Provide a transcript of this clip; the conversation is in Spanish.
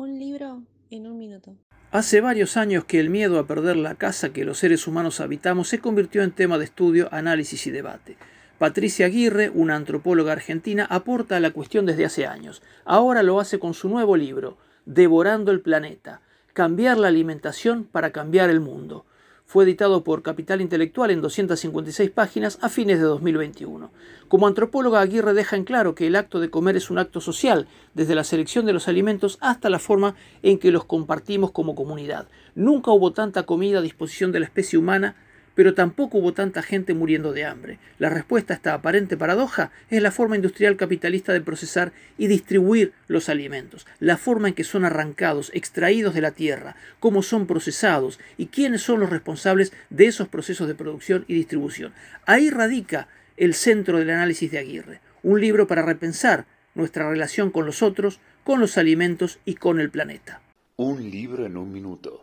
Un libro en un minuto. Hace varios años que el miedo a perder la casa que los seres humanos habitamos se convirtió en tema de estudio, análisis y debate. Patricia Aguirre, una antropóloga argentina, aporta a la cuestión desde hace años. Ahora lo hace con su nuevo libro, Devorando el Planeta, Cambiar la alimentación para cambiar el mundo. Fue editado por Capital Intelectual en 256 páginas a fines de 2021. Como antropóloga, Aguirre deja en claro que el acto de comer es un acto social, desde la selección de los alimentos hasta la forma en que los compartimos como comunidad. Nunca hubo tanta comida a disposición de la especie humana pero tampoco hubo tanta gente muriendo de hambre. La respuesta a esta aparente paradoja es la forma industrial capitalista de procesar y distribuir los alimentos, la forma en que son arrancados, extraídos de la tierra, cómo son procesados y quiénes son los responsables de esos procesos de producción y distribución. Ahí radica el centro del análisis de Aguirre, un libro para repensar nuestra relación con los otros, con los alimentos y con el planeta. Un libro en un minuto.